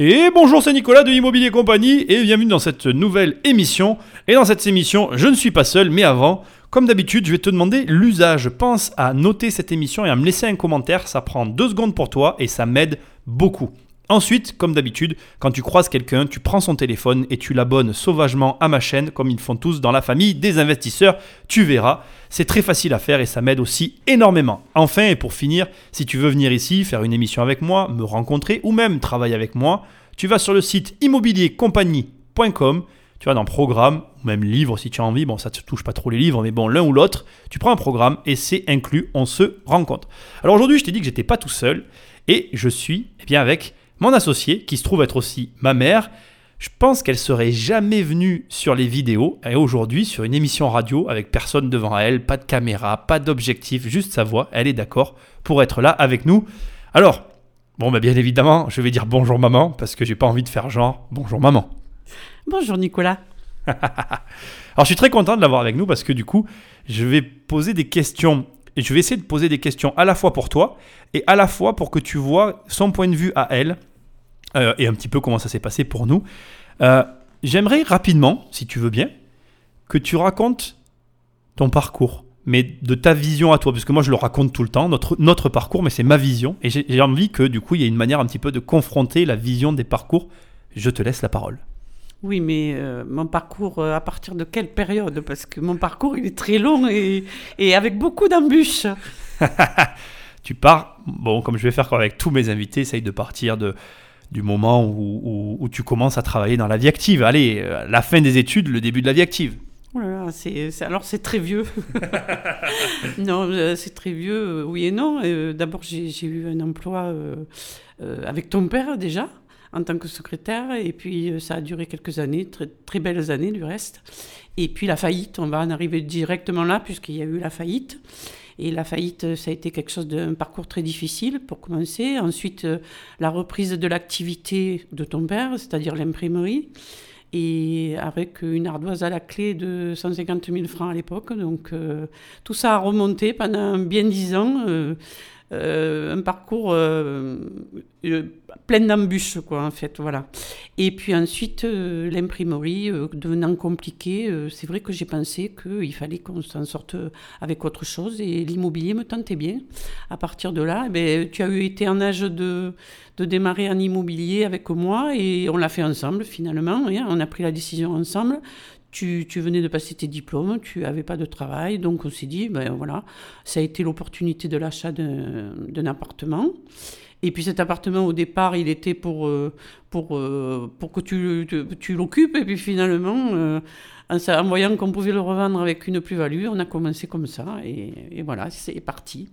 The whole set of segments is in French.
Et bonjour, c'est Nicolas de Immobilier Compagnie et bienvenue dans cette nouvelle émission. Et dans cette émission, je ne suis pas seul, mais avant, comme d'habitude, je vais te demander l'usage. Pense à noter cette émission et à me laisser un commentaire, ça prend deux secondes pour toi et ça m'aide beaucoup. Ensuite, comme d'habitude, quand tu croises quelqu'un, tu prends son téléphone et tu l'abonnes sauvagement à ma chaîne, comme ils font tous dans la famille des investisseurs. Tu verras, c'est très facile à faire et ça m'aide aussi énormément. Enfin, et pour finir, si tu veux venir ici, faire une émission avec moi, me rencontrer ou même travailler avec moi, tu vas sur le site immobiliercompagnie.com, tu vas dans programme, ou même livre si tu as envie, bon ça ne te touche pas trop les livres, mais bon l'un ou l'autre, tu prends un programme et c'est inclus, on se rencontre. Alors aujourd'hui je t'ai dit que j'étais pas tout seul et je suis eh bien avec mon associé, qui se trouve être aussi ma mère, je pense qu'elle serait jamais venue sur les vidéos et aujourd'hui sur une émission radio avec personne devant elle, pas de caméra, pas d'objectif, juste sa voix, elle est d'accord pour être là avec nous. Alors, bon bah bien évidemment, je vais dire bonjour maman parce que j'ai pas envie de faire genre bonjour maman. Bonjour Nicolas. Alors je suis très content de l'avoir avec nous parce que du coup, je vais poser des questions et je vais essayer de poser des questions à la fois pour toi et à la fois pour que tu vois son point de vue à elle euh, et un petit peu comment ça s'est passé pour nous. Euh, j'aimerais rapidement, si tu veux bien, que tu racontes ton parcours, mais de ta vision à toi, parce que moi je le raconte tout le temps, notre, notre parcours, mais c'est ma vision, et j'ai envie que du coup il y ait une manière un petit peu de confronter la vision des parcours. Je te laisse la parole. Oui, mais euh, mon parcours, à partir de quelle période? Parce que mon parcours, il est très long et, et avec beaucoup d'embûches. tu pars, bon, comme je vais faire avec tous mes invités, essaye de partir de, du moment où, tu commences à travailler dans la vie active. Allez, euh, la fin des études, le début de la vie active. Oh alors c'est très vieux. non, euh, c'est très vieux, euh, oui et non. D'abord, j'ai eu un emploi avec ton père déjà, en tant que secrétaire, et puis ça a duré quelques années, très, très belles années du reste. Et puis la faillite, on va en arriver directement là, puisqu'il y a eu la faillite. Et la faillite, ça a été quelque chose d'un parcours très difficile pour commencer. Ensuite, euh, la reprise de l'activité de ton père, c'est-à-dire l'imprimerie. Et avec une ardoise à la clé de 150 000 francs à l'époque. Donc euh, tout ça a remonté pendant bien dix ans. Euh, un parcours euh, euh, plein d'embûches, quoi, en fait, voilà. Et puis ensuite, l'imprimerie devenant compliquée, c'est vrai que j'ai pensé qu'il fallait qu'on s'en sorte avec autre chose, et l'immobilier me tentait bien. À partir de là, eh ben, tu as été en âge de, de démarrer en immobilier avec moi, et on l'a fait ensemble, finalement, hein. on a pris la décision ensemble tu, venais de passer tes diplômes, tu n'avais pas de travail, donc on s'est dit, ben voilà, ça a été l'opportunité de l'achat d'un appartement. Et puis cet appartement, au départ, il était pour, euh, pour, euh, pour que tu, tu, l'occupes, et puis finalement, euh, en, voyant qu'on pouvait le revendre avec une plus-value, on a commencé comme ça, et voilà, c'est parti.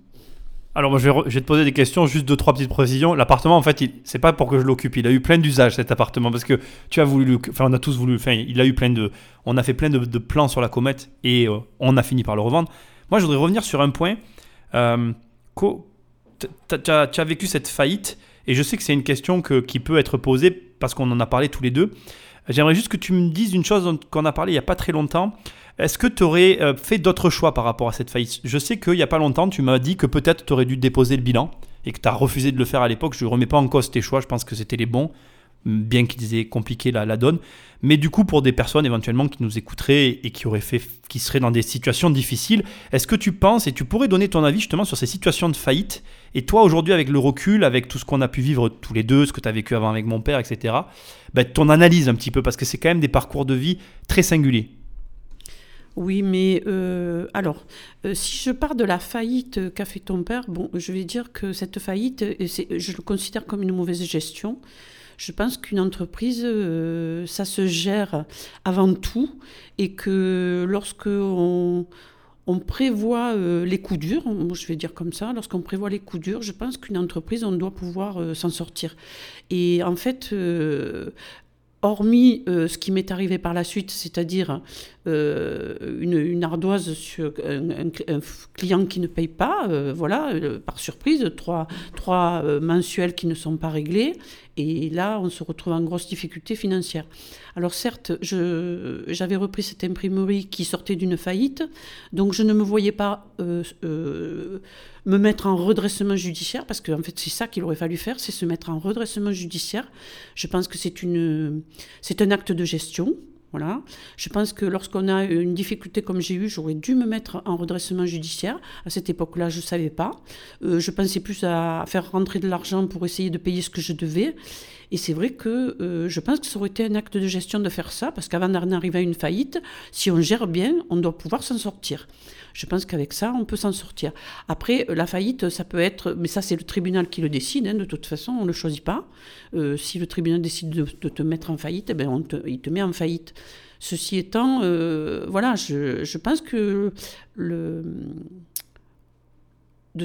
Alors moi je vais, te poser des questions, juste deux trois petites précisions. L'appartement en fait, c'est pas pour que je l'occupe, il a eu plein d'usages cet appartement parce que tu as voulu, enfin on a tous voulu, enfin il a eu plein de, on a fait plein de, plans sur la comète et euh, on a fini par le revendre. Moi je voudrais revenir sur un point. Euh, tu as, vécu cette faillite et je sais que c'est une question qui peut être posée parce qu'on en a parlé tous les deux. J'aimerais juste que tu me dises une chose qu'on a parlé il y a pas très longtemps. Est-ce que tu aurais euh, fait d'autres choix par rapport à cette faillite? Je sais qu'il n'y a pas longtemps, tu m'as dit que peut-être tu aurais dû déposer le bilan et que tu as refusé de le faire à l'époque. Je ne remets pas en cause tes choix, je pense que c'était les bons, bien qu'ils aient compliqué la, donne. Mais du coup, pour des personnes éventuellement qui nous écouteraient et qui, auraient fait, qui seraient dans des situations difficiles, est-ce que tu penses et tu pourrais donner ton avis justement sur ces situations de faillite? Et toi, aujourd'hui, avec le recul, avec tout ce qu'on a pu vivre tous les deux, ce que tu as vécu avant avec mon père, etc., ben, ton analyse un petit peu, parce que c'est quand même des parcours de vie très singuliers. Oui, mais euh, alors, euh, si je pars de la faillite qu'a fait ton père, bon, je vais dire que cette faillite, je le considère comme une mauvaise gestion. Je pense qu'une entreprise, euh, ça se gère avant tout et que lorsque on, prévoit les coups durs, je vais dire comme ça, lorsqu'on prévoit les coups durs, je pense qu'une entreprise, on doit pouvoir s'en sortir. Et en fait, hormis ce qui m'est arrivé par la suite, c'est-à-dire une, ardoise sur un, client qui ne paye pas, voilà, par surprise, trois, trois mensuels qui ne sont pas réglés, et là, on se retrouve en grosse difficulté financière. Alors certes, j'avais repris cette imprimerie qui sortait d'une faillite, donc je ne me voyais pas euh, euh, me mettre en redressement judiciaire, parce qu'en fait c'est ça qu'il aurait fallu faire, c'est se mettre en redressement judiciaire. Je pense que c'est un acte de gestion, voilà. Je pense que lorsqu'on a une difficulté comme j'ai eu, j'aurais dû me mettre en redressement judiciaire. À cette époque-là, je ne savais pas. Euh, je pensais plus à faire rentrer de l'argent pour essayer de payer ce que je devais. Et c'est vrai que euh, je pense que ça aurait été un acte de gestion de faire ça, parce qu'avant d'en arriver à une faillite, si on gère bien, on doit pouvoir s'en sortir. Je pense qu'avec ça, on peut s'en sortir. Après, la faillite, ça peut être, mais ça c'est le tribunal qui le décide, hein, de toute façon, on ne le choisit pas. Euh, si le tribunal décide de, te mettre en faillite, eh ben il te met en faillite. Ceci étant, euh, voilà, je, pense que de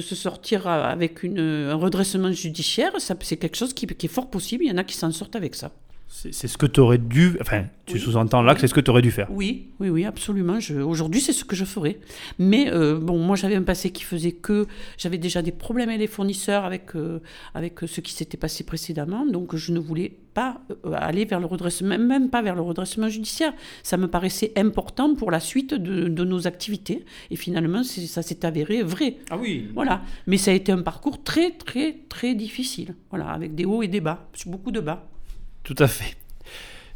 se sortir avec un redressement judiciaire, c'est quelque chose qui, est fort possible. Il y en a qui s'en sortent avec ça. C'est ce que tu aurais dû. Enfin, tu sous-entends là que c'est ce que tu aurais dû faire. Oui, oui, oui, absolument. Aujourd'hui, c'est ce que je ferais. Mais euh, bon, moi, j'avais un passé qui faisait que j'avais déjà des problèmes avec les fournisseurs, avec, euh, avec ce qui s'était passé précédemment. Donc, je ne voulais pas euh, aller vers le redressement, même pas vers le redressement judiciaire. Ça me paraissait important pour la suite de, de nos activités. Et finalement, ça s'est avéré vrai. Ah oui. Voilà. Mais ça a été un parcours très, très, très difficile. Voilà, avec des hauts et des bas, beaucoup de bas. Tout à fait.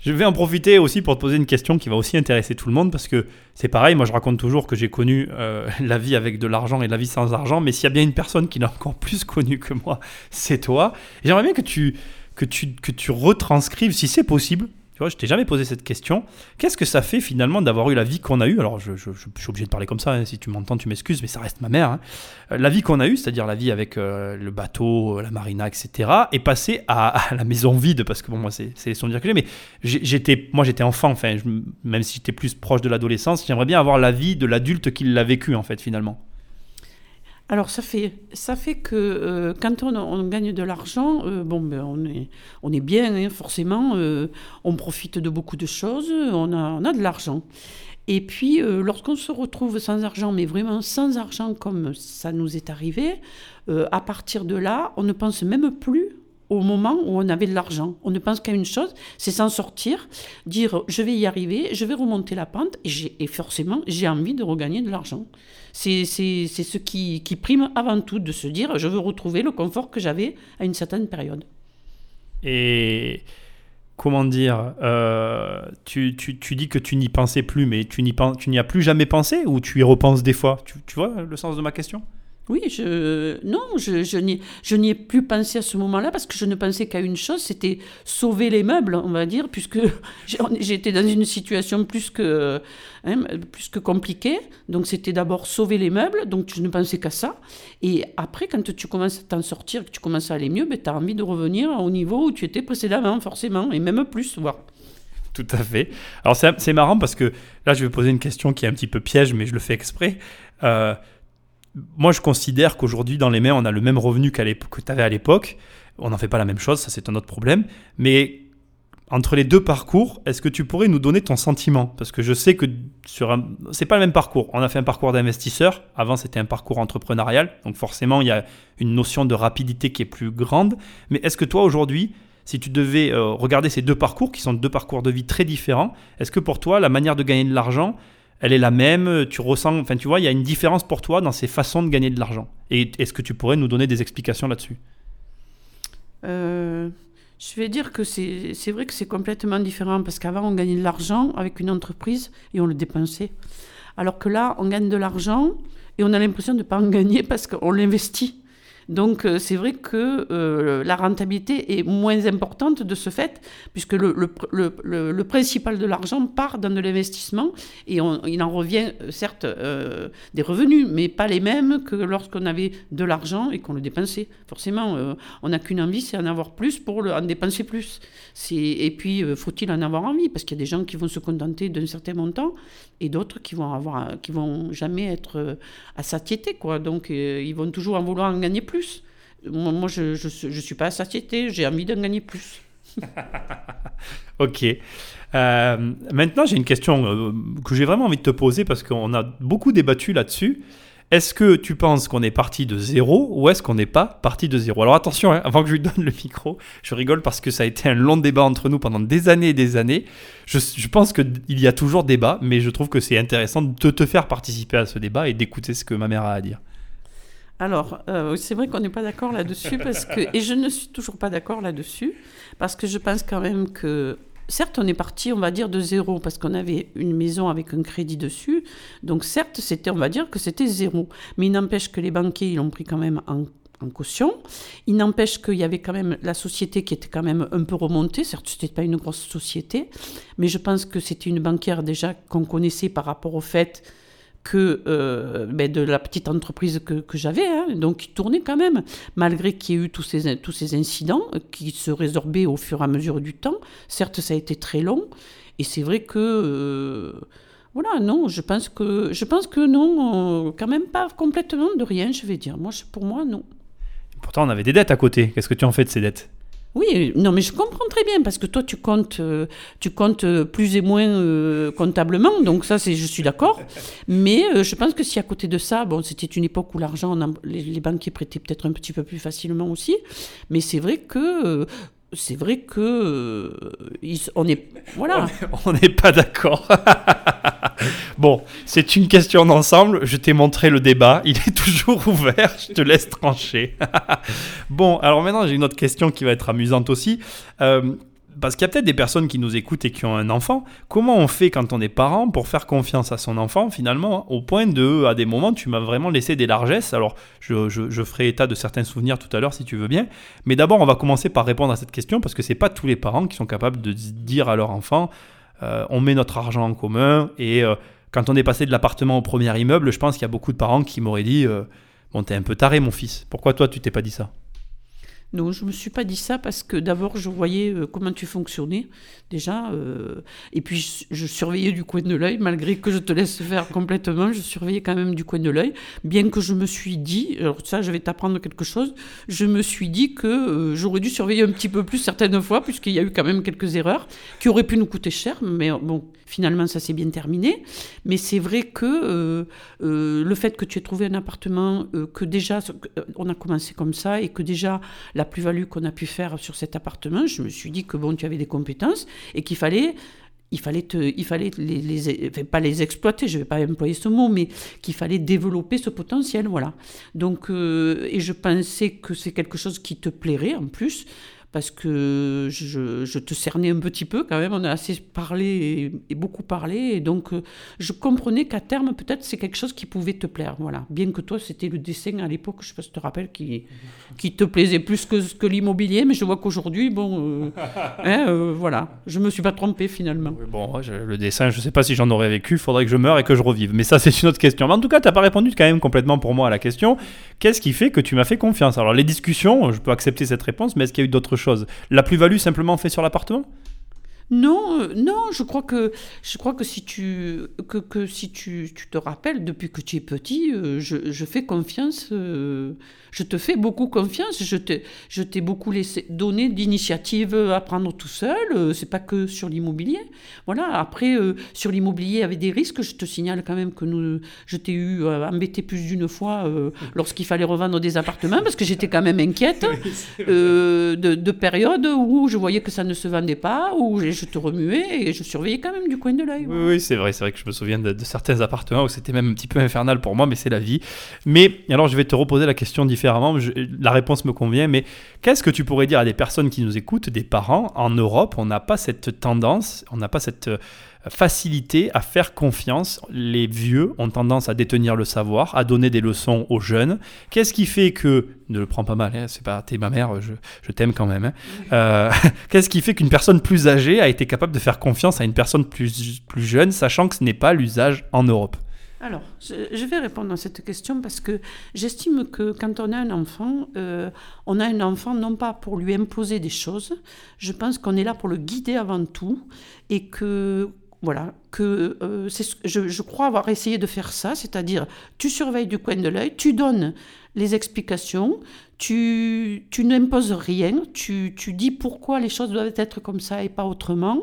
Je vais en profiter aussi pour te poser une question qui va aussi intéresser tout le monde parce que c'est pareil, moi je raconte toujours que j'ai connu euh, la vie avec de l'argent et la vie sans argent, mais s'il y a bien une personne qui l'a encore plus connu que moi, c'est toi. J'aimerais bien que tu, que, tu, que tu retranscrives, si c'est possible, tu vois, je t'ai jamais posé cette question. Qu'est-ce que ça fait finalement d'avoir eu la vie qu'on a eue? Alors, je, suis obligé de parler comme ça. Hein. Si tu m'entends, tu m'excuses, mais ça reste ma mère. Hein. Euh, la vie qu'on a eue, c'est-à-dire la vie avec euh, le bateau, la marina, etc., est passée à, la maison vide parce que bon, moi, c'est sons dire que j'ai. Mais j'étais, moi, j'étais enfant. Enfin, même si j'étais plus proche de l'adolescence, j'aimerais bien avoir la vie de l'adulte qui l'a vécu en fait, finalement. Alors ça fait, ça fait que euh, quand on, gagne de l'argent, euh, bon, ben, on, est, bien, hein, forcément, euh, on profite de beaucoup de choses, on a, a de l'argent. Et puis, lorsqu'on se retrouve sans argent, mais vraiment sans argent comme ça nous est arrivé, à partir de là, on ne pense même plus au moment où on avait de l'argent. On ne pense qu'à une chose, c'est s'en sortir, dire je vais y arriver, je vais remonter la pente, et forcément, j'ai envie de regagner de l'argent c'est ce qui, prime avant tout, de se dire je veux retrouver le confort que j'avais à une certaine période. Et comment dire, euh, tu, dis que tu n'y pensais plus, mais tu n'y as plus jamais pensé ou tu y repenses des fois? Tu, tu vois le sens de ma question? Oui, je, non, je, je n'y ai plus pensé à ce moment-là parce que je ne pensais qu'à une chose, c'était sauver les meubles, on va dire, puisque j'étais dans une situation plus que, hein, plus que compliquée. Donc c'était d'abord sauver les meubles, donc je ne pensais qu'à ça. Et après, quand tu commences à t'en sortir, que tu commences à aller mieux, ben, tu as envie de revenir au niveau où tu étais précédemment, forcément, et même plus, voire. Tout à fait. Alors c'est marrant parce que là, je vais poser une question qui est un petit peu piège, mais je le fais exprès. Euh, moi, je considère qu'aujourd'hui, dans les mains, on a le même revenu que tu avais à l'époque. On n'en fait pas la même chose, ça c'est un autre problème. Mais entre les deux parcours, est-ce que tu pourrais nous donner ton sentiment? Parce que je sais que sur un... c'est pas le même parcours. On a fait un parcours d'investisseur. Avant, c'était un parcours entrepreneurial. Donc forcément, il y a une notion de rapidité qui est plus grande. Mais est-ce que toi, aujourd'hui, si tu devais euh, regarder ces deux parcours, qui sont deux parcours de vie très différents, est-ce que pour toi, la manière de gagner de l'argent, elle est la même, tu ressens, enfin tu vois, il y a une différence pour toi dans ces façons de gagner de l'argent. Et est-ce que tu pourrais nous donner des explications là-dessus? Euh, Je vais dire que c'est vrai que c'est complètement différent parce qu'avant on gagnait de l'argent avec une entreprise et on le dépensait. Alors que là, on gagne de l'argent et on a l'impression de ne pas en gagner parce qu'on l'investit. Donc euh, c'est vrai que euh, la rentabilité est moins importante de ce fait, puisque le, le, principal de l'argent part dans de l'investissement et il en revient euh, certes des revenus, mais pas les mêmes que lorsqu'on avait de l'argent et qu'on le dépensait. Forcément, on n'a qu'une envie, c'est en avoir plus pour en dépenser plus. Et puis, faut-il en avoir envie? Parce qu'il y a des gens qui vont se contenter d'un certain montant et d'autres qui vont avoir, qui vont jamais être à satiété, quoi. Donc, ils vont toujours en vouloir en gagner plus. Moi, je ne suis pas satiété, j'ai envie d'en gagner plus. ok. Euh, maintenant, j'ai une question euh, que j'ai vraiment envie de te poser parce qu'on a beaucoup débattu là-dessus. Est-ce que tu penses qu'on est parti de zéro ou est-ce qu'on n'est pas parti de zéro? Alors attention, hein, avant que je lui donne le micro, je rigole parce que ça a été un long débat entre nous pendant des années et des années. Je pense qu'il y a toujours débat, mais je trouve que c'est intéressant de te faire participer à ce débat et d'écouter ce que ma mère a à dire. Alors, euh, c'est vrai qu'on n'est pas d'accord là-dessus, parce que, et je ne suis toujours pas d'accord là-dessus, parce que je pense quand même que, certes, on est parti, on va dire, de zéro, parce qu'on avait une maison avec un crédit dessus, donc certes, c'était, on va dire que c'était zéro, mais il n'empêche que les banquiers, ils l'ont pris quand même en en caution. Il n'empêche qu'il y avait quand même la société qui était quand même un peu remontée. Certes, ce n'était pas une grosse société, mais je pense que c'était une banquière déjà qu'on connaissait par rapport au fait que euh, ben, de la petite entreprise que, j'avais, hein, donc qui tournait quand même, malgré qu'il y ait eu tous ces, tous ces incidents euh, qui se résorbaient au fur et à mesure du temps. Certes, ça a été très long, et c'est vrai que... Euh, voilà, non, je pense que, je pense que non, quand même pas complètement de rien, je vais dire. Moi, pour moi, non. Pourtant, on avait des dettes à côté. Qu'est-ce que tu en fais de ces dettes? Oui, non, mais je comprends très bien parce que toi, tu comptes, euh, tu comptes euh, plus et moins euh, comptablement, donc ça, c'est, je suis d'accord. Mais je pense que si à côté de ça, bon, c'était une époque où l'argent, les, les, banquiers prêtaient peut-être un petit peu plus facilement aussi, mais c'est vrai que c'est vrai que euh, on est voilà. On n'est pas d'accord. bon, c'est une question d'ensemble. Je t'ai montré le débat. Il est toujours ouvert. Je te laisse trancher. bon, alors maintenant j'ai une autre question qui va être amusante aussi. Euh, parce qu'il y a peut-être des personnes qui nous écoutent et qui ont un enfant. Comment on fait quand on est parent pour faire confiance à son enfant finalement Au point de, à des moments, tu m'as vraiment laissé des largesses. Alors, je, ferai état de certains souvenirs tout à l'heure si tu veux bien. Mais d'abord, on va commencer par répondre à cette question parce que c'est pas tous les parents qui sont capables de dire à leur enfant euh, on met notre argent en commun. Et euh, quand on est passé de l'appartement au premier immeuble, je pense qu'il y a beaucoup de parents qui m'auraient dit euh, Bon, t'es un peu taré, mon fils. Pourquoi toi, tu t'es pas dit ça? Non, je ne me suis pas dit ça parce que d'abord, je voyais euh, comment tu fonctionnais déjà. Euh, et puis, je, surveillais du coin de l'œil, malgré que je te laisse faire complètement, je surveillais quand même du coin de l'œil. Bien que je me suis dit, alors ça, je vais t'apprendre quelque chose, je me suis dit que euh, j'aurais dû surveiller un petit peu plus certaines fois, puisqu'il y a eu quand même quelques erreurs qui auraient pu nous coûter cher. Mais bon, finalement, ça s'est bien terminé. Mais c'est vrai que le fait que tu aies trouvé un appartement, que déjà, on a commencé comme ça, et que déjà, la plus-value qu'on a pu faire sur cet appartement, je me suis dit que bon, tu avais des compétences et qu'il fallait il fallait, te, il fallait les, les pas les exploiter, je ne vais pas employer ce mot, mais qu'il fallait développer ce potentiel, voilà. Donc, euh, et je pensais que c'est quelque chose qui te plairait en plus, parce que je, te cernais un petit peu quand même, on a assez parlé et, beaucoup parlé, et donc euh, je comprenais qu'à terme, peut-être c'est quelque chose qui pouvait te plaire, voilà. Bien que toi, c'était le dessin à l'époque, je sais pas si tu te rappelles, qui, qui te plaisait plus que, que l'immobilier, mais je vois qu'aujourd'hui, bon, euh, hein, euh, voilà, je me suis pas trompé finalement. bon, le dessin, je sais pas si j'en aurais vécu, il faudrait que je meure et que je revive, mais ça c'est une autre question. Mais en tout cas, tu n'as pas répondu quand même complètement pour moi à la question. Qu'est-ce qui fait que tu m'as fait confiance? Alors les discussions, je peux accepter cette réponse, mais est-ce qu'il y a eu d'autres choses la plus-value simplement fait sur l'appartement? Non, euh, non, je crois que je crois que si tu que, que si tu, tu, te rappelles depuis que tu es petit, euh, je, je, fais confiance, euh, je te fais beaucoup confiance. Je t'ai je t'ai beaucoup laissé donner d'initiative à prendre tout seul. c'est pas que sur l'immobilier. Voilà. Après sur l'immobilier avec des risques, je te signale quand même que nous, je t'ai eu embêté plus d'une fois lorsqu'il fallait revendre des appartements parce que j'étais quand même inquiète de, de périodes où je voyais que ça ne se vendait pas, où je te remuais et je surveillais quand même du coin de l'œil. Oui, c'est vrai, c'est vrai que je me souviens de, certains appartements où c'était même un petit peu infernal pour moi, mais c'est la vie. Mais alors, je vais te reposer la question différemment. la réponse me convient, mais qu'est-ce que tu pourrais dire à des personnes qui nous écoutent, des parents en Europe On n'a pas cette tendance, on n'a pas cette facilité à faire confiance. Les vieux ont tendance à détenir le savoir, à donner des leçons aux jeunes. Qu'est-ce qui fait que, ne le prends pas mal, hein, c'est pas t'es ma mère, je, je t'aime quand même. Hein. Euh, qu'est-ce qui fait qu'une personne plus âgée a été capable de faire confiance à une personne plus, plus jeune, sachant que ce n'est pas l'usage en Europe? Alors, je vais répondre à cette question parce que j'estime que quand on a un enfant, euh, on a un enfant non pas pour lui imposer des choses, je pense qu'on est là pour le guider avant tout et que voilà, que euh, je, je, crois avoir essayé de faire ça, c'est-à-dire tu surveilles du coin de l'œil, tu donnes les explications, tu, tu n'imposes rien, tu, tu dis pourquoi les choses doivent être comme ça et pas autrement.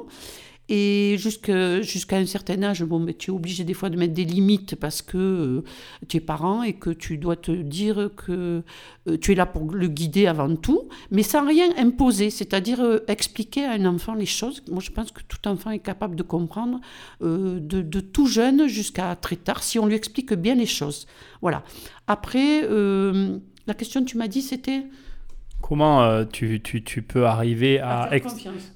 Et jusqu'à un certain âge, bon, mais tu es obligé des fois de mettre des limites parce que euh, tu es parent et que tu dois te dire que euh, tu es là pour le guider avant tout, mais sans rien imposer, c'est-à-dire euh, expliquer à un enfant les choses. Moi, je pense que tout enfant est capable de comprendre de, de, tout jeune jusqu'à très tard si on lui explique bien les choses. Voilà. Après, la question que tu m'as dit, c'était Comment euh, tu, tu, tu, peux arriver à,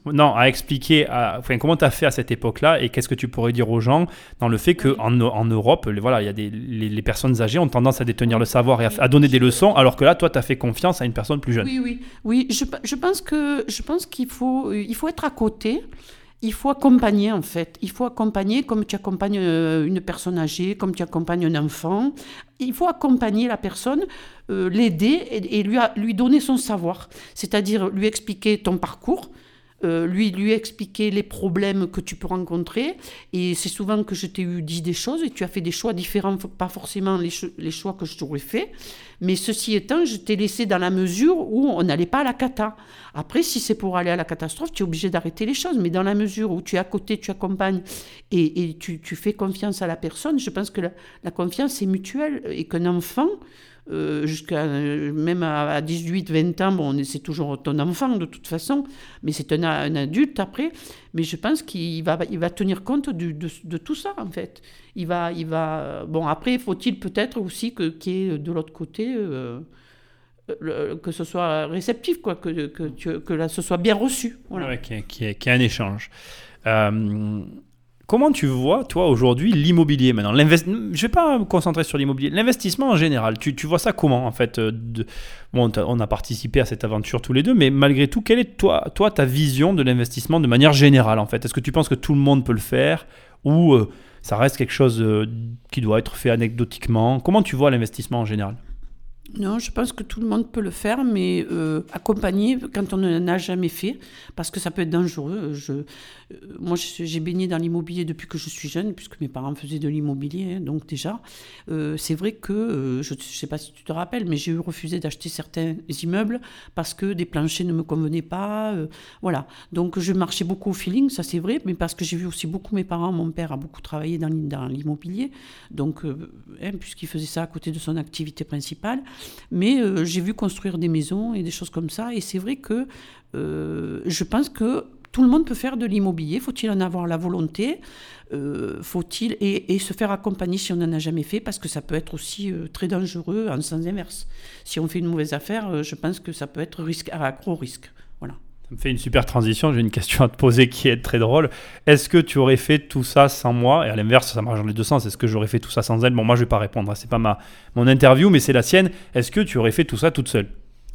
non, à expliquer, enfin, comment tu as fait à cette époque-là et qu'est-ce que tu pourrais dire aux gens dans le fait qu'en en, Europe, voilà, il y a des, les, personnes âgées ont tendance à détenir le savoir et à, donner des leçons, alors que là, toi, tu as fait confiance à une personne plus jeune. Oui, oui, oui. Je, je pense que je pense qu'il faut, il faut être à côté il faut accompagner en fait. Il faut accompagner comme tu accompagnes euh, une personne âgée, comme tu accompagnes un enfant. Il faut accompagner la personne, euh, l'aider et, lui, lui donner son savoir. C'est-à-dire lui expliquer ton parcours, euh, lui, lui expliquer les problèmes que tu peux rencontrer. Et c'est souvent que je t'ai eu dit des choses et tu as fait des choix différents, pas forcément les, les choix que je t'aurais fait. Mais ceci étant, je t'ai laissé dans la mesure où on n'allait pas à la cata. Après, si c'est pour aller à la catastrophe, tu es obligé d'arrêter les choses. Mais dans la mesure où tu es à côté, tu accompagnes et, et tu, tu, fais confiance à la personne, je pense que la, la confiance est mutuelle et qu'un enfant euh, jusqu'à euh, même à, 18-20 ans, bon, c'est toujours ton enfant de toute façon, mais c'est un, adulte après. Mais je pense qu'il va, il va tenir compte de, tout ça en fait. Il va, il va. Bon, après, faut-il peut-être aussi que qu'il y ait de l'autre côté. Euh, que ce soit réceptif, quoi, que, que, que là, ce soit bien reçu. Voilà. qu'il y, ait un échange. Euh, Comment tu vois, toi, aujourd'hui, l'immobilier maintenant? Je ne vais pas me concentrer sur l'immobilier. L'investissement en général, tu, vois ça comment, en fait euh, bon, On a participé à cette aventure tous les deux, mais malgré tout, quelle est, toi, toi ta vision de l'investissement de manière générale, en fait? Est-ce que tu penses que tout le monde peut le faire Ou euh, ça reste quelque chose euh, qui doit être fait anecdotiquement? Comment tu vois l'investissement en général? Non, je pense que tout le monde peut le faire, mais euh, accompagner quand on n'en a jamais fait, parce que ça peut être dangereux. Je, euh, moi, j'ai baigné dans l'immobilier depuis que je suis jeune, puisque mes parents faisaient de l'immobilier, hein, donc déjà, euh, c'est vrai que, je ne sais pas si tu te rappelles, mais j'ai eu refusé d'acheter certains immeubles parce que des planchers ne me convenaient pas. voilà, donc je marchais beaucoup au feeling, ça c'est vrai, mais parce que j'ai vu aussi beaucoup mes parents, mon père a beaucoup travaillé dans, l'immobilier, donc, hein, puisqu'il faisait ça à côté de son activité principale. Mais euh, j'ai vu construire des maisons et des choses comme ça. Et c'est vrai que euh, je pense que tout le monde peut faire de l'immobilier. Faut-il en avoir la volonté? Euh, Faut-il et, se faire accompagner si on n'en a jamais fait? Parce que ça peut être aussi très dangereux en sens inverse. Si on fait une mauvaise affaire, je pense que ça peut être à gros risque. Ça me fait une super transition. J'ai une question à te poser qui est très drôle. Est-ce que tu aurais fait tout ça sans moi? Et à l'inverse, ça marche dans les deux sens. Est-ce que j'aurais fait tout ça sans elle? Bon, moi, je vais pas répondre. Hein. C'est pas ma mon interview, mais c'est la sienne. Est-ce que tu aurais fait tout ça toute seule?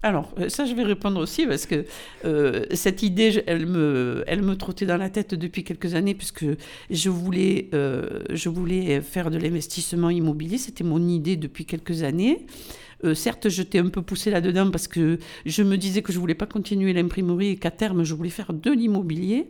Alors, euh, ça, je vais répondre aussi parce que euh, cette idée, elle me, elle me trottait dans la tête depuis quelques années puisque je voulais, euh, je voulais faire de l'investissement immobilier. C'était mon idée depuis quelques années. Euh, certes, je t'ai un peu poussé là-dedans parce que je me disais que je voulais pas continuer l'imprimerie et qu'à terme, je voulais faire de l'immobilier.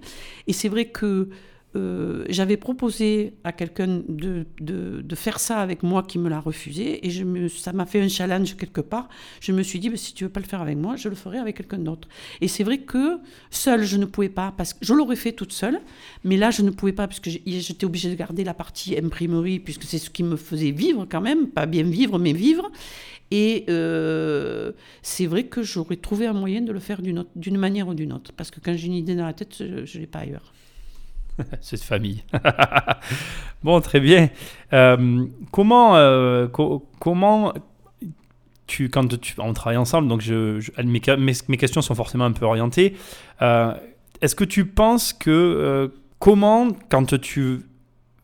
Et c'est vrai que euh, j'avais proposé à quelqu'un de, de, faire ça avec moi qui me l'a refusé et ça m'a fait un challenge quelque part. Je me suis dit, bah, si tu veux pas le faire avec moi, je le ferai avec quelqu'un d'autre. Et c'est vrai que seule, je ne pouvais pas, parce que je l'aurais fait toute seule, mais là, je ne pouvais pas, parce que j'étais obligée de garder la partie imprimerie, puisque c'est ce qui me faisait vivre quand même, pas bien vivre, mais vivre. Et euh, c'est vrai que j'aurais trouvé un moyen de le faire d'une manière ou d'une autre, parce que quand j'ai une idée dans la tête, je ne l'ai pas ailleurs. Cette famille. bon, très bien. Euh, comment, euh, comment tu, quand tu, on travaille ensemble, donc mes, mes, questions sont forcément un peu orientées. Est-ce que tu penses que comment, quand tu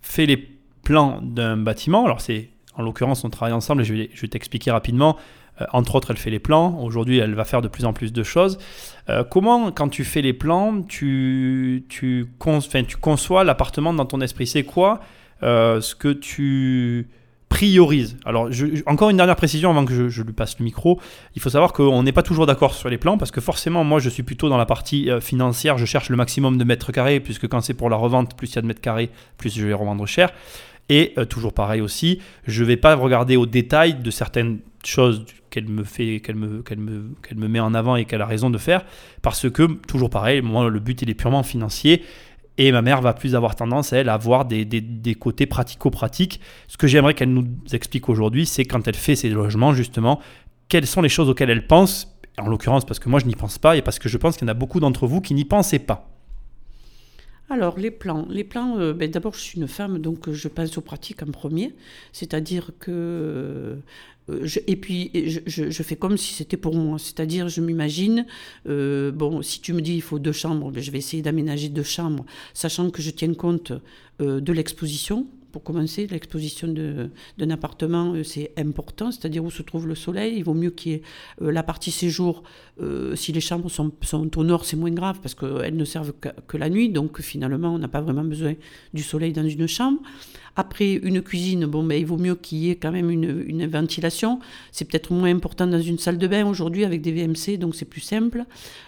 fais les plans d'un bâtiment, alors c'est en l'occurrence, on travaille ensemble et je vais, t'expliquer rapidement. Euh, entre autres, elle fait les plans. Aujourd'hui, elle va faire de plus en plus de choses. Euh, comment, quand tu fais les plans, tu, conçois l'appartement dans ton esprit? C'est quoi euh, ce que tu, priorise. Alors, encore une dernière précision avant que je, je lui passe le micro. Il faut savoir qu'on n'est pas toujours d'accord sur les plans parce que forcément, moi, je suis plutôt dans la partie financière. Je cherche le maximum de mètres carrés puisque quand c'est pour la revente, plus il y a de mètres carrés, plus je vais revendre cher. Et euh, toujours pareil aussi, je vais pas regarder au détail de certaines choses qu'elle me fait, qu'elle me, qu'elle me, qu'elle me met en avant et qu'elle a raison de faire parce que toujours pareil, moi, le but il est purement financier. Et ma mère va plus avoir tendance, elle, à avoir des, des- des côtés pratico-pratiques. Ce que j'aimerais qu'elle nous explique aujourd'hui, c'est quand elle fait ses logements, justement, quelles sont les choses auxquelles elle pense, en l'occurrence parce que moi je n'y pense pas, et parce que je pense qu'il y en a beaucoup d'entre vous qui n'y pensaient pas. Alors, les plans. Les plans, euh, ben, d'abord, je suis une femme, donc euh, je pense aux pratiques en premier. C'est-à-dire que. euh, et puis, je, fais comme si c'était pour moi. C'est-à-dire, je m'imagine, bon, si tu me dis il faut deux chambres, ben, je vais essayer d'aménager deux chambres, sachant que je tiens compte de l'exposition. Pour commencer, l'exposition d'un appartement, euh, c'est important, c'est-à-dire où se trouve le soleil. Il vaut mieux qu'il y ait euh, la partie séjour. euh, si les chambres sont, sont au nord, c'est moins grave parce qu'elles ne servent que, que la nuit. Donc finalement, on n'a pas vraiment besoin du soleil dans une chambre. Après, une cuisine, bon, ben, il vaut mieux qu'il y ait quand même une, une ventilation. C'est peut-être moins important dans une salle de bain aujourd'hui avec des VMC, donc c'est plus simple.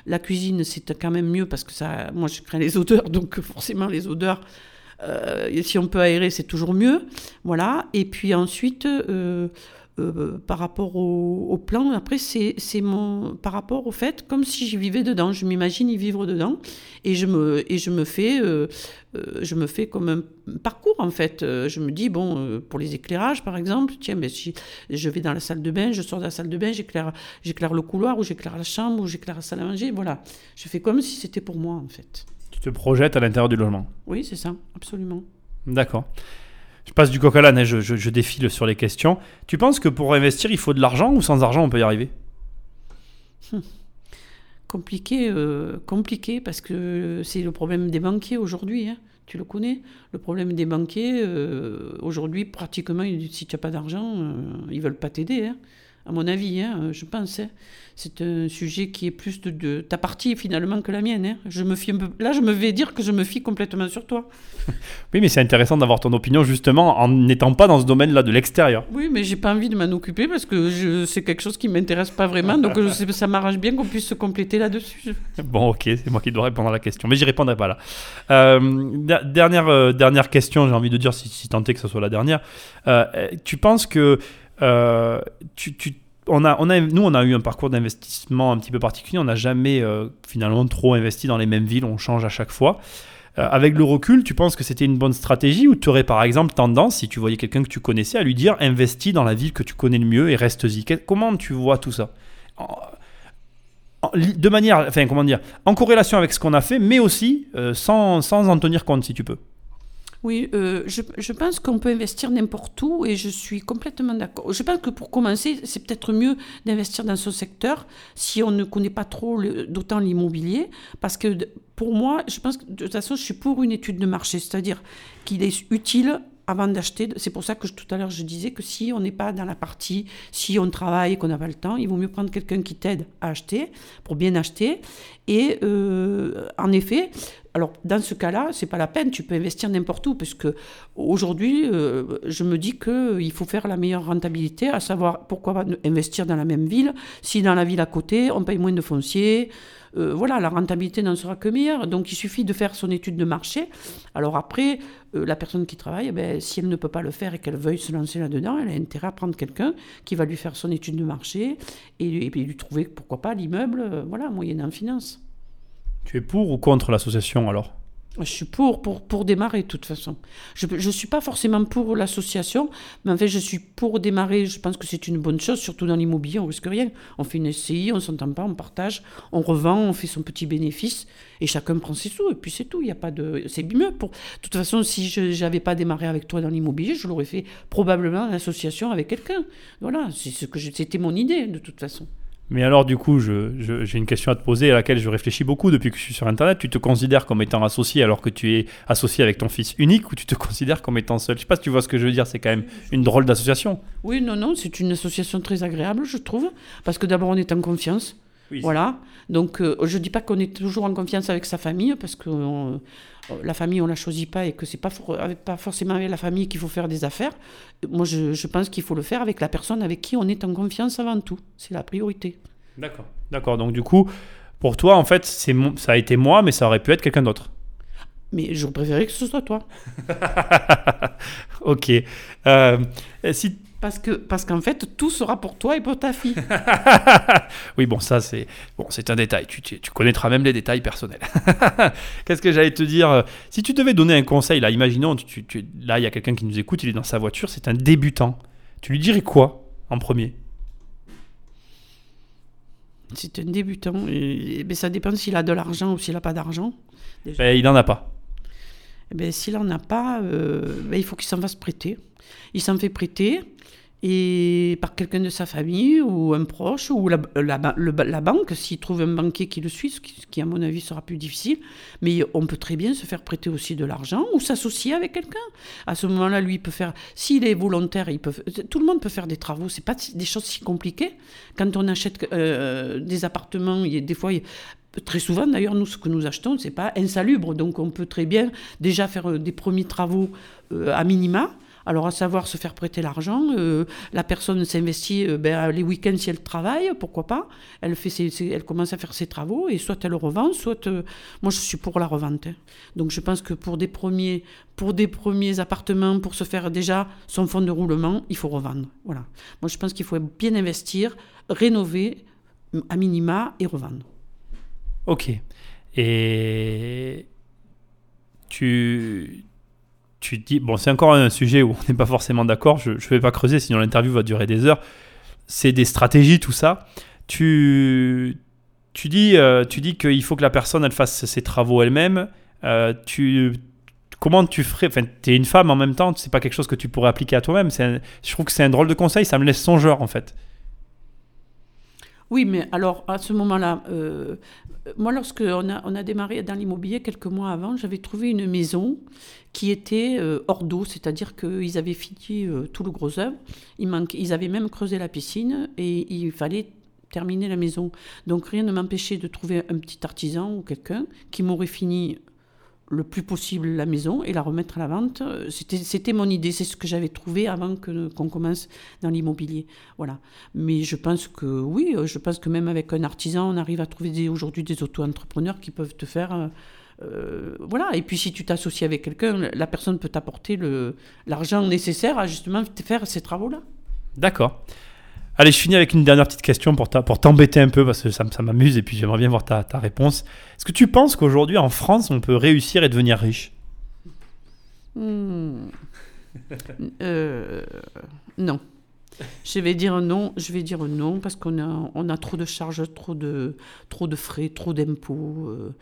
La cuisine, c'est quand même mieux parce que ça, moi, je crains les odeurs, donc forcément, les odeurs. Euh, si on peut aérer, c'est toujours mieux. Voilà. Et puis ensuite, euh, euh, par rapport au, plan, après, c'est mon par rapport au fait, comme si j'y vivais dedans. Je m'imagine y vivre dedans et je me, et je me fais. je me fais comme un parcours en fait. Je me dis, bon, pour les éclairages par exemple, tiens, ben, si je vais dans la salle de bain, je sors de la salle de bain, j'éclaire le couloir ou j'éclaire la chambre ou j'éclaire la salle à manger. Voilà, je fais comme si c'était pour moi en fait. Tu te projettes à l'intérieur du logement. Oui, c'est ça, absolument. D'accord. Je passe du coq à l'âne, je, je- je défile sur les questions. Tu penses que pour investir, il faut de l'argent ou sans argent, on peut y arriver? Compliqué, euh, compliqué parce que c'est le problème des banquiers aujourd'hui. hein. Tu le connais? Le problème des banquiers, euh, aujourd'hui, pratiquement, si tu n'as pas d'argent, euh, ils veulent pas t'aider. hein. À mon avis, hein, je pense. hein. C'est un sujet qui est plus de, de ta partie finalement que la mienne. hein. Je me fie un peu- Là, je me vais dire que je me fie complètement sur toi. Oui, mais c'est intéressant d'avoir ton opinion justement en n'étant pas dans ce domaine-là de l'extérieur. Oui, mais j'ai pas envie de m'en occuper parce que je- c'est quelque chose qui m'intéresse pas vraiment. Donc, je sais- ça m'arrange bien qu'on puisse se compléter là-dessus. Bon, ok, c'est moi qui dois répondre à la question, mais j'y répondrai pas là. Euh, der- dernière, euh, dernière question, j'ai envie de dire, si, si tant est que ce soit la dernière. Euh, euh, tu penses que euh, on a, nous, on a eu un parcours d'investissement un petit peu particulier. On n'a jamais euh, finalement trop investi dans les mêmes villes. On change à chaque fois. Euh, avec le recul, tu penses que c'était une bonne stratégie ou tu aurais par exemple tendance, si tu voyais quelqu'un que tu connaissais, à lui dire investis dans la ville que tu connais le mieux et reste-y Comment tu vois tout ça? De manière, enfin comment dire, en corrélation avec ce qu'on a fait, mais aussi sans, sans en tenir compte si tu peux. Oui, euh, je, je pense qu'on peut investir n'importe où et je suis complètement d'accord. Je pense que pour commencer, c'est peut-être mieux d'investir dans ce secteur si on ne connaît pas trop d'autant l'immobilier. Parce que pour moi, je pense que de toute façon, je suis pour une étude de marché, c'est-à-dire qu'il est utile avant d'acheter. C'est pour ça que tout à l'heure je disais que si on n'est pas dans la partie, si on travaille et qu'on n'a pas le temps, il vaut mieux prendre quelqu'un qui t'aide à acheter pour bien acheter. Et euh, en effet, alors dans ce cas-là, c'est pas la peine, tu peux investir n'importe où, parce que aujourd'hui, euh, je me dis qu'il faut faire la meilleure rentabilité, à savoir pourquoi investir dans la même ville, si dans la ville à côté, on paye moins de foncier. Euh, voilà, la rentabilité n'en sera que meilleure. Donc il suffit de faire son étude de marché. Alors après, euh, la personne qui travaille, eh ben, si elle ne peut pas le faire et qu'elle veuille se lancer là-dedans, elle a intérêt à prendre quelqu'un qui va lui faire son étude de marché et, puis lui trouver, pourquoi pas, l'immeuble, euh, voilà, moyennant finance. Tu es pour ou contre l'association alors? Je suis pour, pour, pour démarrer, de toute façon. Je ne suis pas forcément pour l'association, mais en fait, je suis pour démarrer. Je pense que c'est une bonne chose, surtout dans l'immobilier, on risque rien. On fait une SCI, on s'entend pas, on partage, on revend, on fait son petit bénéfice, et chacun prend ses sous, et puis c'est tout. Il y a pas de... C'est mieux. Pour... De toute façon, si je n'avais pas démarré avec toi dans l'immobilier, je l'aurais fait probablement en association avec quelqu'un. Voilà, c'est ce que c'était mon idée, de toute façon. Mais alors du coup, j'ai une question à te poser à laquelle je réfléchis beaucoup depuis que je suis sur Internet. Tu te considères comme étant associé alors que tu es associé avec ton fils unique ou tu te considères comme étant seul? Je sais pas si tu vois ce que je veux dire, c'est quand même une drôle d'association. Oui, non, non, c'est une association très agréable, je trouve, parce que d'abord, on est en confiance. Voilà. Donc, euh, je ne dis pas qu'on est toujours en confiance avec sa famille, parce que euh, la famille, on ne la choisit pas et que ce n'est pas, pas forcément avec la famille qu'il faut faire des affaires. Moi, je, je pense qu'il faut le faire avec la personne avec qui on est en confiance avant tout. C'est la priorité. D'accord. D'accord. Donc, du coup, pour toi, en fait, c'est ça a été moi, mais ça aurait pu être quelqu'un d'autre. Mais je préférais que ce soit toi. ok. Euh, si parce que parce qu'en fait, tout sera pour toi et pour ta fille. oui, bon, ça c'est bon, c'est un détail. Tu, tu, connaîtras même les détails personnels. Qu'est-ce que j'allais te dire Si tu devais donner un conseil, là, imaginons, tu, là, il y a quelqu'un qui nous écoute, il est dans sa voiture, c'est un débutant. Tu lui dirais quoi en premier? C'est un débutant. Et, mais ça dépend s'il a de l'argent ou s'il n'a pas d'argent. Ben, il n'en a pas. Eh ben, s'il n'en a pas, euh, ben, il faut qu'il s'en fasse prêter. Il s'en fait prêter et par quelqu'un de sa famille ou un proche ou la, banque, s'il trouve un banquier qui le suit, ce qui, à mon avis sera plus difficile, mais on peut très bien se faire prêter aussi de l'argent ou s'associer avec quelqu'un. À ce moment-là, lui, il peut faire, s'il est volontaire, il peut, tout le monde peut faire des travaux, c'est pas des choses si compliquées. Quand on achète euh, des appartements, il des fois, Très souvent, d'ailleurs, nous, ce que nous achetons, c'est pas insalubre. Donc, on peut très bien déjà faire euh, des premiers travaux euh, à minima alors, à savoir se faire prêter l'argent, euh, la personne s'investit ben, les week-ends si elle travaille, pourquoi pas. Elle, fait elle commence à faire ses travaux et soit elle revend, soit. Moi, je suis pour la revente. Hein. Donc, je pense que pour des, premiers, pour des premiers appartements, pour se faire déjà son fonds de roulement, il faut revendre. Voilà. Moi, je pense qu'il faut bien investir, rénover à minima et revendre. Ok. Et tu, tu dis, bon, c'est encore un sujet où on n'est pas forcément d'accord, je ne vais pas creuser, sinon l'interview va durer des heures. C'est des stratégies, tout ça. Tu, tu dis, euh, tu dis qu'il faut que la personne elle fasse ses travaux elle-même. Euh, tu, comment tu ferais Enfin, tu es une femme en même temps, c'est pas quelque chose que tu pourrais appliquer à toi-même. Je trouve que c'est un drôle de conseil, ça me laisse songeur en fait. Oui, mais alors à ce moment-là, euh, moi, lorsque on a, démarré dans l'immobilier quelques mois avant, j'avais trouvé une maison qui était euh, hors d'eau, c'est-à-dire qu'ils avaient fini euh, tout le gros œuvre. Ils avaient même creusé la piscine et il fallait terminer la maison. Donc rien ne m'empêchait de trouver un petit artisan ou quelqu'un qui m'aurait fini le plus possible la maison et la remettre à la vente. C'était mon idée, c'est ce que j'avais trouvé avant qu'on commence dans l'immobilier. Voilà. Mais je pense que oui, je pense que même avec un artisan, on arrive à trouver aujourd'hui des auto-entrepreneurs qui peuvent te faire. Euh, voilà. Et puis si tu t'associes avec quelqu'un, la personne peut t'apporter l'argent nécessaire à justement faire ces travaux-là. D'accord. Allez, je finis avec une dernière petite question pour t'embêter un peu parce que ça, m'amuse et puis j'aimerais bien voir ta, réponse. Est-ce que tu penses qu'aujourd'hui en France, on peut réussir et devenir riche? Hmm. euh, Non. Je vais dire non, je vais dire non parce qu'on a, on a trop de charges, trop de, trop de frais, trop d'impôts. Euh,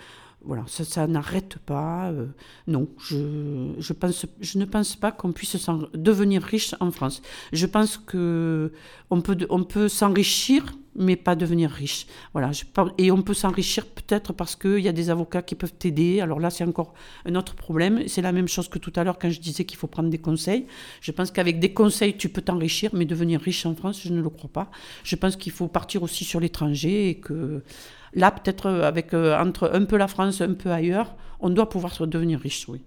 voilà, ça, n'arrête pas. Euh, non, je, ne pense pas qu'on puisse devenir riche en France. Je pense que on peut, on peut s'enrichir, mais pas devenir riche. Voilà, et on peut s'enrichir peut-être parce qu'il y a des avocats qui peuvent t'aider. Alors là, c'est encore un autre problème. C'est la même chose que tout à l'heure quand je disais qu'il faut prendre des conseils. Je pense qu'avec des conseils, tu peux t'enrichir, mais devenir riche en France, je ne le crois pas. Je pense qu'il faut partir aussi sur l'étranger et que Là, peut-être euh, avec euh, entre un peu la France, un peu ailleurs, on doit pouvoir devenir riche, oui.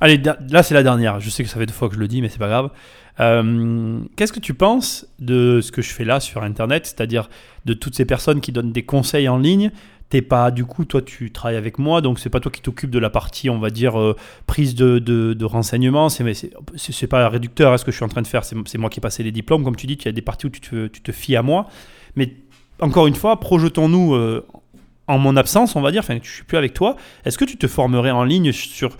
Allez, là c'est la dernière. Je sais que ça fait deux fois que je le dis, mais c'est pas grave. Euh, qu'est-ce que tu penses de ce que je fais là sur Internet, c'est-à-dire de toutes ces personnes qui donnent des conseils en ligne T'es pas du coup, toi tu travailles avec moi, donc c'est pas toi qui t'occupes de la partie, on va dire, prise de, de, de renseignements. C'est, pas réducteur à ce que je suis en train de faire. C'est, moi qui ai passé les diplômes, comme tu dis, tu as des parties où tu te, tu te fies à moi. Mais encore une fois, projetons-nous euh, en mon absence, on va dire, enfin, je suis plus avec toi. Est-ce que tu te formerais en ligne sur,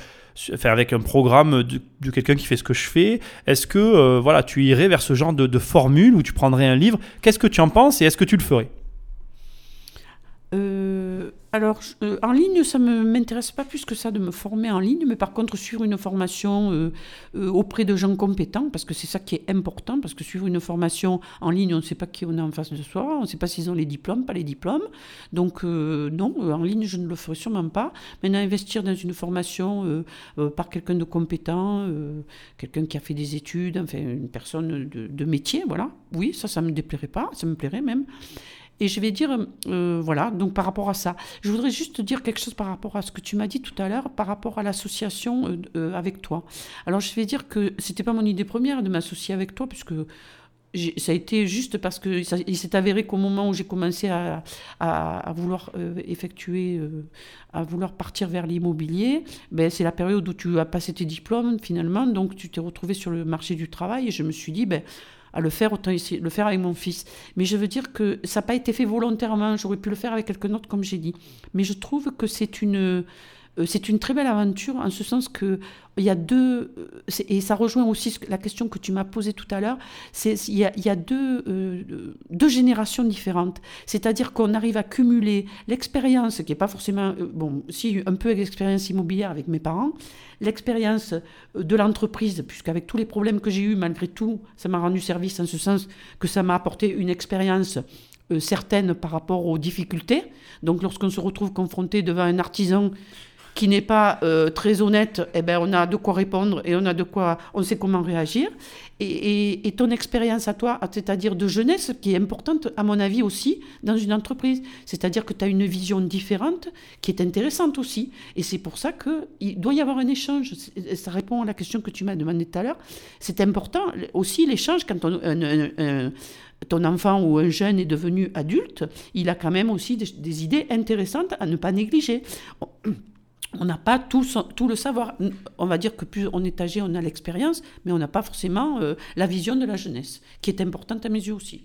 avec un programme de, quelqu'un qui fait ce que je fais. Est-ce que euh, voilà, tu irais vers ce genre de, de formule où tu prendrais un livre? Qu'est-ce que tu en penses et est-ce que tu le ferais? Euh, alors, euh, en ligne, ça ne m'intéresse pas plus que ça de me former en ligne, mais par contre, suivre une formation euh, auprès de gens compétents, parce que c'est ça qui est important, parce que suivre une formation en ligne, on ne sait pas qui on a en face de soi, on ne sait pas s'ils ont les diplômes, pas les diplômes. Donc, non, en ligne, je ne le ferai sûrement pas. Maintenant, investir dans une formation par quelqu'un de compétent, quelqu'un qui a fait des études, enfin, une personne de, de métier, voilà, oui, ça, ça ne me déplairait pas, ça me plairait même. Et je vais dire, euh, voilà, donc par rapport à ça, je voudrais juste dire quelque chose par rapport à ce que tu m'as dit tout à l'heure, par rapport à l'association euh, euh, avec toi. Alors je vais dire que c'était pas mon idée première de m'associer avec toi, puisque ça a été juste parce que il s'est avéré qu'au moment où j'ai commencé à, à, vouloir effectuer, à vouloir partir vers l'immobilier, ben c'est la période où tu as passé tes diplômes finalement, donc tu t'es retrouvé sur le marché du travail et je me suis dit, ben à le faire, autant essayer le faire avec mon fils. Mais je veux dire que ça n'a pas été fait volontairement. J'aurais pu le faire avec quelqu'un d'autre, comme j'ai dit. Mais je trouve que c'est une, c'est une très belle aventure en ce sens que il y a deux euh, et ça rejoint aussi la question que tu m'as posée tout à l'heure. C'est il y a, deux, euh, deux générations différentes. C'est-à-dire qu'on arrive à cumuler l'expérience qui est pas forcément bon si un peu l'expérience immobilière avec mes parents, l'expérience de l'entreprise puisqu'avec tous les problèmes que j'ai eus malgré tout ça m'a rendu service en ce sens que ça m'a apporté une expérience certaine par rapport aux difficultés. Donc lorsqu'on se retrouve confronté devant un artisan qui n'est pas euh, très honnête, eh ben, on a de quoi répondre et on a de quoi, on sait comment réagir. Et, ton expérience à toi, c'est-à-dire de jeunesse, qui est importante, à mon avis aussi, dans une entreprise. C'est-à-dire que tu as une vision différente, qui est intéressante aussi. Et c'est pour ça qu'il doit y avoir un échange. Ça répond à la question que tu m'as demandé tout à l'heure. C'est important aussi l'échange quand ton enfant ou un jeune est devenu adulte, il a quand même aussi des idées intéressantes à ne pas négliger on n'a pas tout, le savoir. On va dire que plus on est âgé, on a l'expérience, mais on n'a pas forcément euh, la vision de la jeunesse, qui est importante à mes yeux aussi.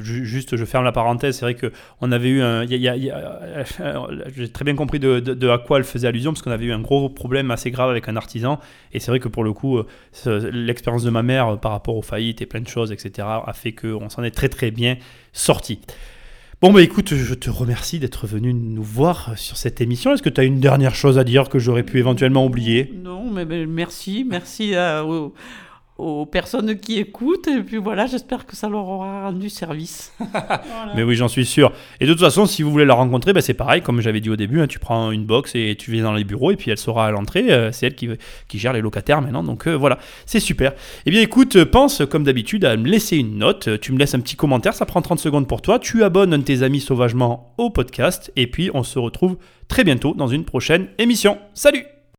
Juste, je ferme la parenthèse. C'est vrai qu'on avait eu un. J'ai très bien compris de, à quoi elle faisait allusion, parce qu'on avait eu un gros problème assez grave avec un artisan. Et c'est vrai que pour le coup, euh, l'expérience de ma mère euh, par rapport aux faillites et plein de choses, etc., a fait qu'on s'en est très très bien sorti. Bon, bah écoute, je te remercie d'être venu nous voir sur cette émission. Est-ce que tu as une dernière chose à dire que j'aurais pu éventuellement oublier? Non, mais, merci. Merci à, personnes qui écoutent. Et puis voilà, j'espère que ça leur aura rendu service. Mais oui, j'en suis sûr. Et de toute façon, si vous voulez la rencontrer, ben c'est pareil, comme j'avais dit au début, hein, tu prends une box et tu viens dans les bureaux et puis elle sera à l'entrée. Euh, c'est elle qui, qui, gère les locataires maintenant. Donc euh, voilà, c'est super. Eh bien écoute, pense comme d'habitude à me laisser une note. Tu me laisses un petit commentaire, ça prend 30 secondes pour toi. Tu abonnes un de tes amis sauvagement au podcast. Et puis on se retrouve très bientôt dans une prochaine émission. Salut